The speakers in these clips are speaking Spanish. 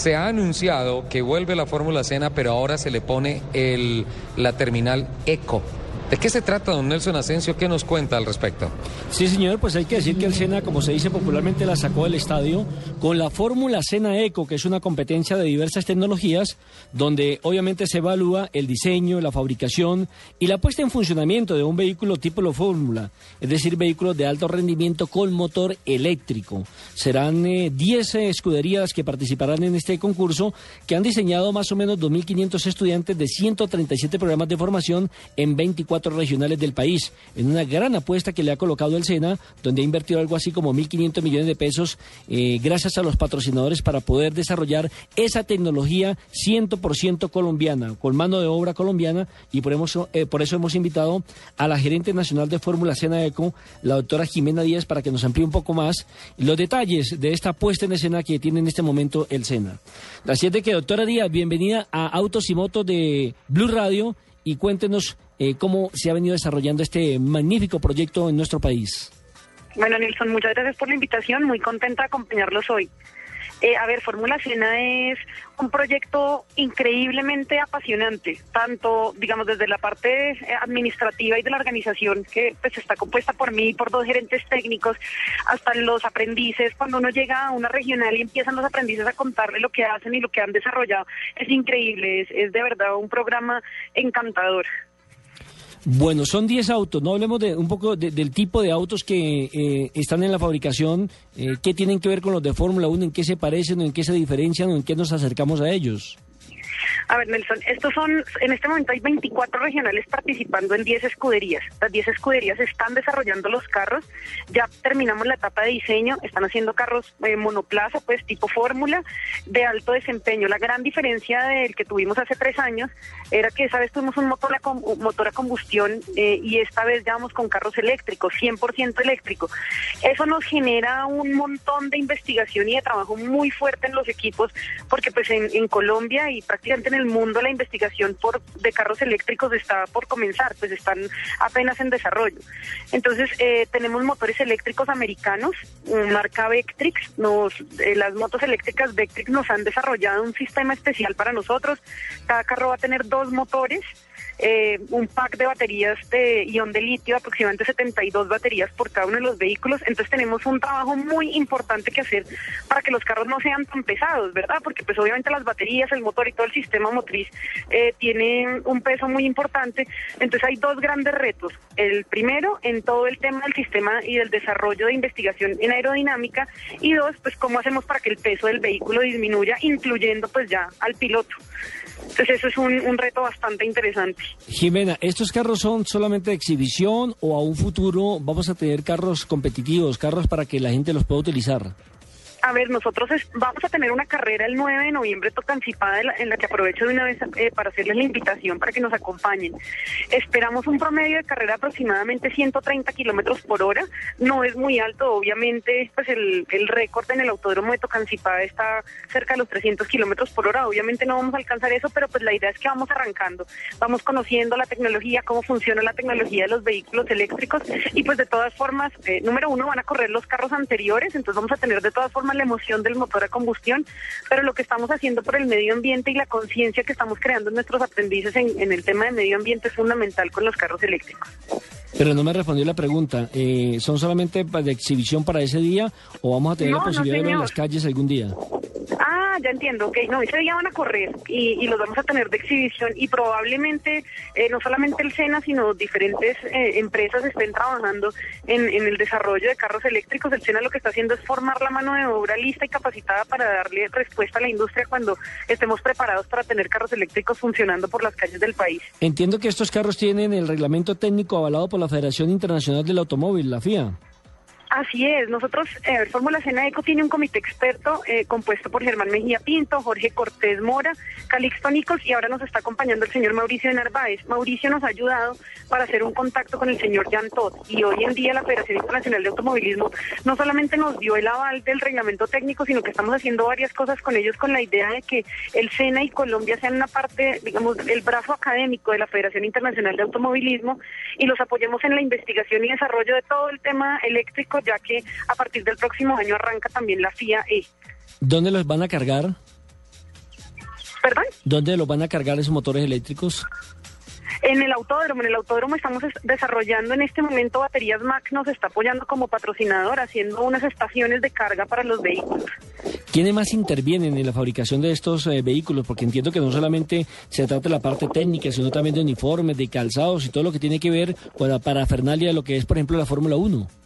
Se ha anunciado que vuelve la Fórmula Cena, pero ahora se le pone el, la terminal Eco. ¿De qué se trata, don Nelson Asensio? ¿Qué nos cuenta al respecto? Sí, señor, pues hay que decir que el Sena, como se dice popularmente, la sacó del estadio con la Fórmula Sena Eco, que es una competencia de diversas tecnologías, donde obviamente se evalúa el diseño, la fabricación y la puesta en funcionamiento de un vehículo tipo la Fórmula, es decir, vehículos de alto rendimiento con motor eléctrico. Serán 10 eh, escuderías que participarán en este concurso, que han diseñado más o menos 2.500 estudiantes de 137 programas de formación en 24 regionales del país, en una gran apuesta que le ha colocado el SENA, donde ha invertido algo así como 1.500 millones de pesos eh, gracias a los patrocinadores para poder desarrollar esa tecnología 100% colombiana, con mano de obra colombiana, y por, hemos, eh, por eso hemos invitado a la gerente nacional de Fórmula Sena Eco, la doctora Jimena Díaz, para que nos amplíe un poco más los detalles de esta puesta en escena que tiene en este momento el SENA. Así es que, doctora Díaz, bienvenida a Autos y Motos de Blue Radio y cuéntenos eh, cómo se ha venido desarrollando este magnífico proyecto en nuestro país. Bueno, Nilson, muchas gracias por la invitación, muy contenta de acompañarlos hoy. Eh, a ver, Fórmula Cena es un proyecto increíblemente apasionante, tanto, digamos, desde la parte eh, administrativa y de la organización, que pues está compuesta por mí por dos gerentes técnicos, hasta los aprendices. Cuando uno llega a una regional y empiezan los aprendices a contarle lo que hacen y lo que han desarrollado, es increíble, es, es de verdad un programa encantador. Bueno, son 10 autos, no hablemos de un poco del tipo de autos que eh, están en la fabricación, eh, qué tienen que ver con los de Fórmula 1, en qué se parecen, en qué se diferencian, en qué nos acercamos a ellos. A ver, Nelson, estos son, en este momento hay 24 regionales participando en 10 escuderías. Las 10 escuderías están desarrollando los carros, ya terminamos la etapa de diseño, están haciendo carros eh, monoplaza, pues tipo fórmula, de alto desempeño. La gran diferencia del que tuvimos hace tres años era que esa vez tuvimos un motor a, motor a combustión eh, y esta vez ya vamos con carros eléctricos, 100% eléctrico. Eso nos genera un montón de investigación y de trabajo muy fuerte en los equipos, porque pues en, en Colombia y prácticamente en el mundo la investigación por de carros eléctricos está por comenzar, pues están apenas en desarrollo. Entonces eh, tenemos motores eléctricos americanos, marca Vectrix, nos, eh, las motos eléctricas Vectrix nos han desarrollado un sistema especial para nosotros. Cada carro va a tener dos motores eh, un pack de baterías de ion de litio, aproximadamente 72 baterías por cada uno de los vehículos. Entonces tenemos un trabajo muy importante que hacer para que los carros no sean tan pesados, ¿verdad? Porque pues obviamente las baterías, el motor y todo el sistema motriz eh, tienen un peso muy importante. Entonces hay dos grandes retos. El primero, en todo el tema del sistema y del desarrollo de investigación en aerodinámica. Y dos, pues cómo hacemos para que el peso del vehículo disminuya, incluyendo pues ya al piloto. Entonces eso es un, reto bastante interesante. Jimena, ¿estos carros son solamente de exhibición o a un futuro vamos a tener carros competitivos, carros para que la gente los pueda utilizar? A ver, nosotros vamos a tener una carrera el 9 de noviembre tocancipada en la, que aprovecho de una vez eh, para hacerles la invitación para que nos acompañen. Esperamos un promedio de carrera aproximadamente 130 kilómetros por hora. No es muy alto, obviamente, pues el, el récord en el autódromo de Tocancipá está cerca de los 300 kilómetros por hora. Obviamente no vamos a alcanzar eso, pero pues la idea es que vamos arrancando, vamos conociendo la tecnología, cómo funciona la tecnología de los vehículos eléctricos y pues de todas formas, eh, número uno, van a correr los carros anteriores, entonces vamos a tener de todas formas la emoción del motor a combustión, pero lo que estamos haciendo por el medio ambiente y la conciencia que estamos creando en nuestros aprendices en, el tema de medio ambiente es fundamental con los carros eléctricos. Pero no me respondió la pregunta. Eh, ¿Son solamente de exhibición para ese día o vamos a tener la posibilidad de ver en las calles algún día? Ah, ya entiendo, ok. No, ese día van a correr y, los vamos a tener de exhibición y probablemente eh, no solamente el SENA, sino diferentes eh, empresas estén trabajando en, el desarrollo de carros eléctricos. El SENA lo que está haciendo es formar la mano de obra lista y capacitada para darle respuesta a la industria cuando estemos preparados para tener carros eléctricos funcionando por las calles del país. Entiendo que estos carros tienen el reglamento técnico avalado por la Federación Internacional del Automóvil, la FIA. Así es, nosotros, eh, Fórmula Cena Eco tiene un comité experto eh, compuesto por Germán Mejía Pinto, Jorge Cortés Mora, Calixto Nichols y ahora nos está acompañando el señor Mauricio Narváez. Mauricio nos ha ayudado para hacer un contacto con el señor Jan Todd y hoy en día la Federación Internacional de Automovilismo no solamente nos dio el aval del reglamento técnico, sino que estamos haciendo varias cosas con ellos con la idea de que el SENA y Colombia sean una parte, digamos, el brazo académico de la Federación Internacional de Automovilismo y los apoyemos en la investigación y desarrollo de todo el tema eléctrico ya que a partir del próximo año arranca también la FIA E. ¿Dónde los van a cargar? ¿Perdón? ¿Dónde los van a cargar esos motores eléctricos? En el autódromo, en el autódromo estamos desarrollando en este momento baterías Mac, nos está apoyando como patrocinador, haciendo unas estaciones de carga para los vehículos. ¿Quiénes más intervienen en la fabricación de estos eh, vehículos? Porque entiendo que no solamente se trata de la parte técnica, sino también de uniformes, de calzados y todo lo que tiene que ver con la parafernalia de lo que es, por ejemplo, la Fórmula 1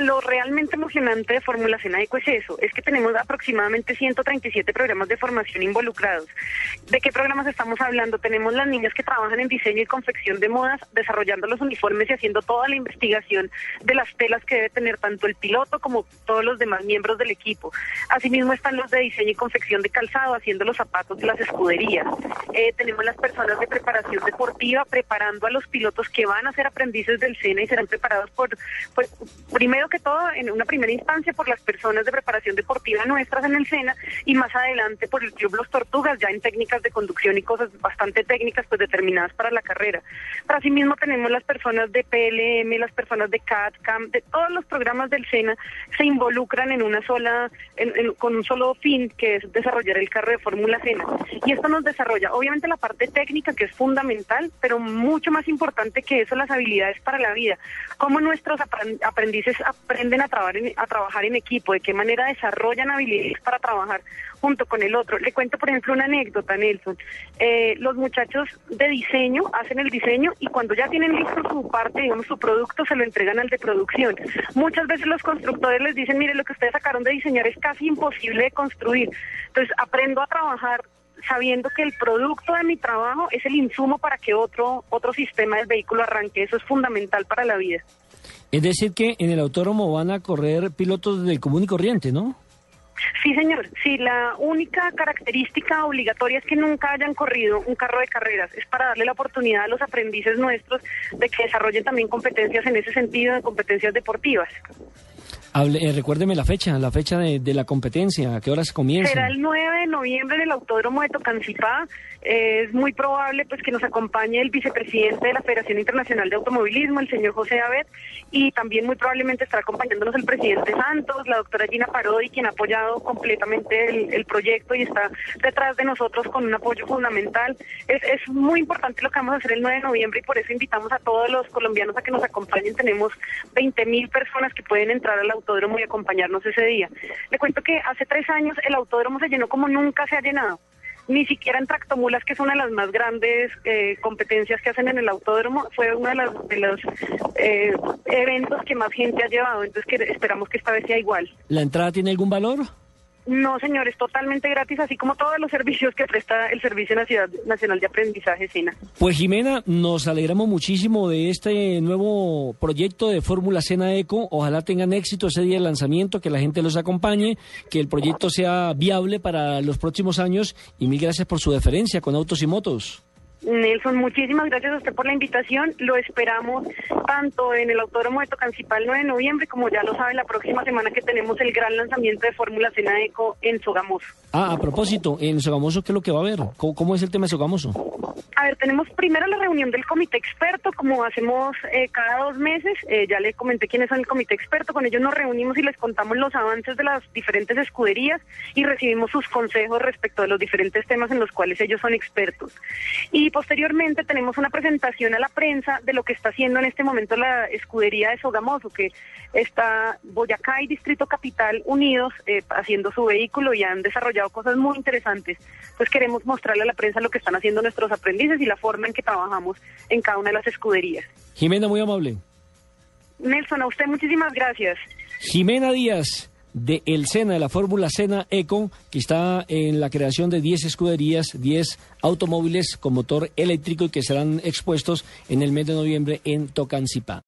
lo realmente emocionante de Fórmula Eco es eso, es que tenemos aproximadamente 137 programas de formación involucrados. ¿De qué programas estamos hablando? Tenemos las niñas que trabajan en diseño y confección de modas, desarrollando los uniformes y haciendo toda la investigación de las telas que debe tener tanto el piloto como todos los demás miembros del equipo. Asimismo están los de diseño y confección de calzado, haciendo los zapatos de las escuderías. Eh, tenemos las personas de preparación deportiva preparando a los pilotos que van a ser aprendices del SENA y serán preparados por, pues, primero que todo, en una primera instancia, por las personas de preparación deportiva nuestras en el SENA y más adelante por el Club Los Tortugas, ya en técnicas de conducción y cosas bastante técnicas, pues determinadas para la carrera. Pero asimismo tenemos las personas de PLM, las personas de CAD-CAM, de todos los programas del SENA se involucran en una sola, con un solo fin, que es desarrollar el carro de Fórmula SENA. Y esto nos desarrolla, obviamente, la parte técnica, que es fundamental, pero mucho más importante que eso, las habilidades para la vida. Cómo nuestros aprendices aprenden a trabajar, en, a trabajar en equipo, de qué manera desarrollan habilidades para trabajar junto con el otro. Le cuento, por ejemplo, una anécdota, Nelson. Eh, los muchachos de diseño hacen el diseño y cuando ya tienen listo su parte, digamos, su producto, se lo entregan al de producción. Muchas veces los constructores les dicen, mire, lo que ustedes sacaron de diseñar es casi imposible de construir. Entonces, aprendo a trabajar sabiendo que el producto de mi trabajo es el insumo para que otro otro sistema del vehículo arranque. Eso es fundamental para la vida. Es decir, que en el autódromo van a correr pilotos del común y corriente, ¿no? Sí, señor. Sí, la única característica obligatoria es que nunca hayan corrido un carro de carreras. Es para darle la oportunidad a los aprendices nuestros de que desarrollen también competencias en ese sentido, de competencias deportivas. Hable, eh, recuérdeme la fecha, la fecha de, de, la competencia, ¿a qué horas comienza? Será el 9 de noviembre en el Autódromo de Tocancipá. es muy probable pues que nos acompañe el vicepresidente de la Federación Internacional de Automovilismo, el señor José Abed, y también muy probablemente estará acompañándonos el presidente Santos, la doctora Gina Parodi, quien ha apoyado completamente el, el proyecto y está detrás de nosotros con un apoyo fundamental. Es, es muy importante lo que vamos a hacer el 9 de noviembre y por eso invitamos a todos los colombianos a que nos acompañen. Tenemos 20 mil personas que pueden entrar al autódromo y acompañarnos ese día. Le cuento que hace tres años el autódromo se llenó como nunca se ha llenado. Ni siquiera en tractomulas, que es una de las más grandes eh, competencias que hacen en el autódromo, fue uno de, las, de los eh, eventos que más gente ha llevado. Entonces que esperamos que esta vez sea igual. ¿La entrada tiene algún valor? No, señor, es totalmente gratis, así como todos los servicios que presta el Servicio Nacional de Aprendizaje SENA. Pues Jimena, nos alegramos muchísimo de este nuevo proyecto de Fórmula Sena Eco. Ojalá tengan éxito ese día de lanzamiento, que la gente los acompañe, que el proyecto sea viable para los próximos años y mil gracias por su deferencia con Autos y Motos. Nelson, muchísimas gracias a usted por la invitación. Lo esperamos tanto en el Autódromo de Tocancipá el 9 de noviembre, como ya lo sabe, la próxima semana que tenemos el gran lanzamiento de Fórmula Cena Eco en Sogamoso. Ah, a propósito, en Sogamoso, ¿qué es lo que va a haber? ¿Cómo, es el tema de Sogamoso? A ver, tenemos primero la reunión del comité experto, como hacemos eh, cada dos meses. Eh, ya le comenté quiénes son el comité experto. Con ellos nos reunimos y les contamos los avances de las diferentes escuderías y recibimos sus consejos respecto de los diferentes temas en los cuales ellos son expertos. Y posteriormente tenemos una presentación a la prensa de lo que está haciendo en este momento la escudería de Sogamoso, que está Boyacá y Distrito Capital unidos eh, haciendo su vehículo y han desarrollado cosas muy interesantes. Pues queremos mostrarle a la prensa lo que están haciendo nuestros aprendices y la forma en que trabajamos en cada una de las escuderías. Jimena, muy amable. Nelson, a usted muchísimas gracias. Jimena Díaz de el Sena, de la Fórmula Sena Eco, que está en la creación de 10 escuderías, 10 automóviles con motor eléctrico y que serán expuestos en el mes de noviembre en Tocancipá.